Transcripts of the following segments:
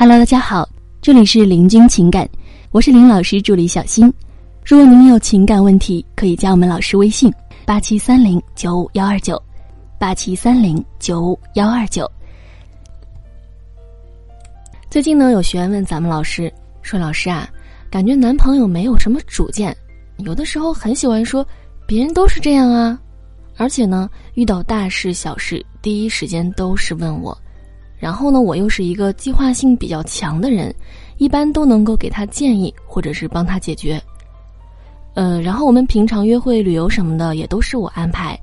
Hello，大家好，这里是林君情感，我是林老师助理小新。如果您有情感问题，可以加我们老师微信：八七三零九五幺二九，八七三零九五幺二九。最近呢，有学员问咱们老师说：“老师啊，感觉男朋友没有什么主见，有的时候很喜欢说别人都是这样啊，而且呢，遇到大事小事第一时间都是问我。”然后呢，我又是一个计划性比较强的人，一般都能够给他建议或者是帮他解决。呃，然后我们平常约会、旅游什么的也都是我安排，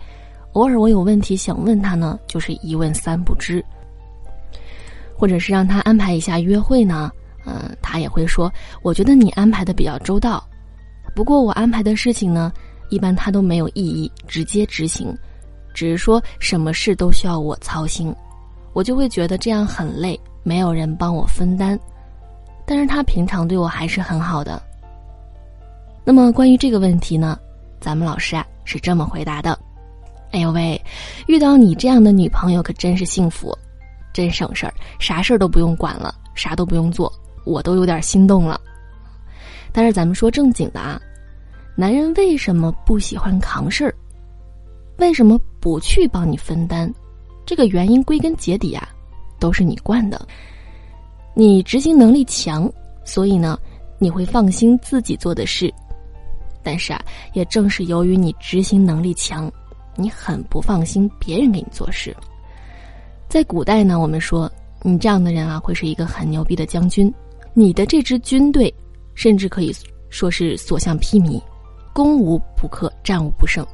偶尔我有问题想问他呢，就是一问三不知。或者是让他安排一下约会呢，嗯，他也会说，我觉得你安排的比较周到，不过我安排的事情呢，一般他都没有异议，直接执行，只是说什么事都需要我操心。我就会觉得这样很累，没有人帮我分担。但是他平常对我还是很好的。那么关于这个问题呢，咱们老师啊是这么回答的：“哎呦喂，遇到你这样的女朋友可真是幸福，真省事儿，啥事儿都不用管了，啥都不用做，我都有点心动了。”但是咱们说正经的啊，男人为什么不喜欢扛事儿？为什么不去帮你分担？这个原因归根结底啊，都是你惯的。你执行能力强，所以呢，你会放心自己做的事。但是啊，也正是由于你执行能力强，你很不放心别人给你做事。在古代呢，我们说你这样的人啊，会是一个很牛逼的将军。你的这支军队，甚至可以说是所向披靡，攻无不克，战无不胜。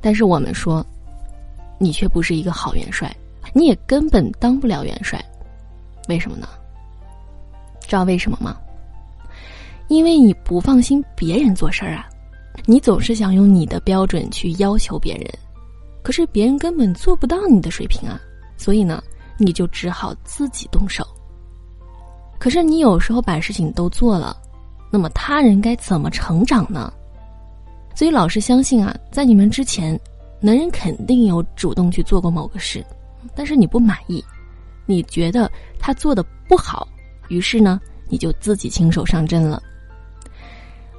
但是我们说。你却不是一个好元帅，你也根本当不了元帅，为什么呢？知道为什么吗？因为你不放心别人做事儿啊，你总是想用你的标准去要求别人，可是别人根本做不到你的水平啊，所以呢，你就只好自己动手。可是你有时候把事情都做了，那么他人该怎么成长呢？所以老师相信啊，在你们之前。男人肯定有主动去做过某个事，但是你不满意，你觉得他做的不好，于是呢，你就自己亲手上阵了。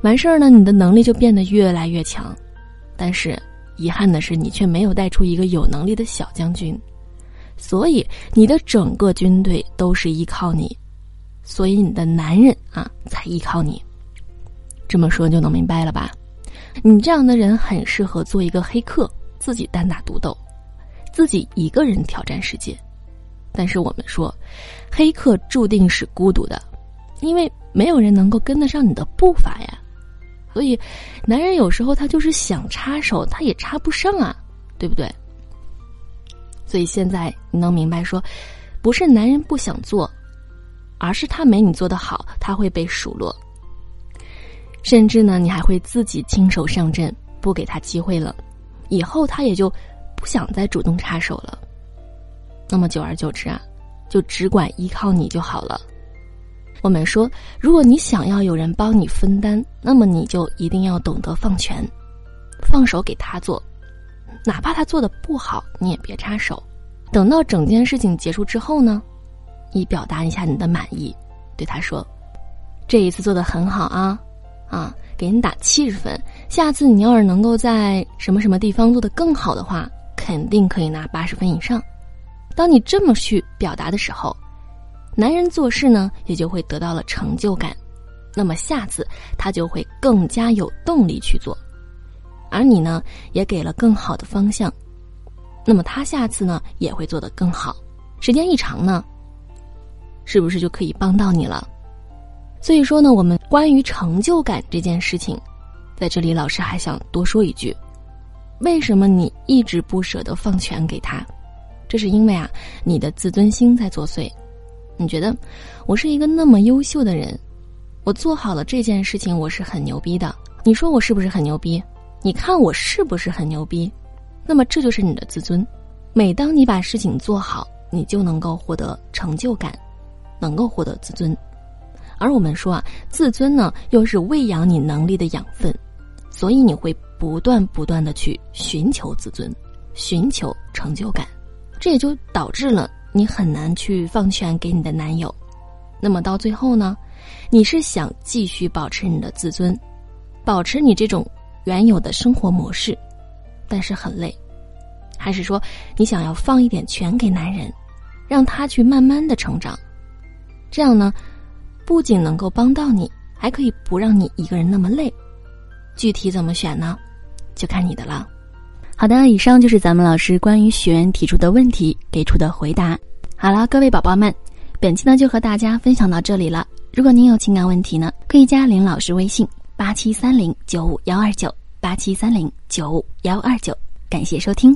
完事儿呢，你的能力就变得越来越强，但是遗憾的是，你却没有带出一个有能力的小将军，所以你的整个军队都是依靠你，所以你的男人啊才依靠你。这么说就能明白了吧？你这样的人很适合做一个黑客。自己单打独斗，自己一个人挑战世界。但是我们说，黑客注定是孤独的，因为没有人能够跟得上你的步伐呀。所以，男人有时候他就是想插手，他也插不上啊，对不对？所以现在你能明白说，不是男人不想做，而是他没你做的好，他会被数落。甚至呢，你还会自己亲手上阵，不给他机会了。以后他也就不想再主动插手了，那么久而久之啊，就只管依靠你就好了。我们说，如果你想要有人帮你分担，那么你就一定要懂得放权，放手给他做，哪怕他做的不好，你也别插手。等到整件事情结束之后呢，你表达一下你的满意，对他说：“这一次做的很好啊，啊。”给你打七十分，下次你要是能够在什么什么地方做得更好的话，肯定可以拿八十分以上。当你这么去表达的时候，男人做事呢也就会得到了成就感，那么下次他就会更加有动力去做，而你呢也给了更好的方向，那么他下次呢也会做得更好。时间一长呢，是不是就可以帮到你了？所以说呢，我们关于成就感这件事情，在这里老师还想多说一句：为什么你一直不舍得放权给他？这是因为啊，你的自尊心在作祟。你觉得我是一个那么优秀的人，我做好了这件事情，我是很牛逼的。你说我是不是很牛逼？你看我是不是很牛逼？那么这就是你的自尊。每当你把事情做好，你就能够获得成就感，能够获得自尊。而我们说啊，自尊呢，又是喂养你能力的养分，所以你会不断不断的去寻求自尊，寻求成就感，这也就导致了你很难去放权给你的男友，那么到最后呢，你是想继续保持你的自尊，保持你这种原有的生活模式，但是很累，还是说你想要放一点权给男人，让他去慢慢的成长，这样呢，不仅能够帮到你，还可以不让你一个人那么累。具体怎么选呢？就看你的了。好的，以上就是咱们老师关于学员提出的问题给出的回答。好了，各位宝宝们，本期呢就和大家分享到这里了。如果您有情感问题呢，可以加林老师微信八七三零九五幺二九八七三零九五幺二九。感谢收听。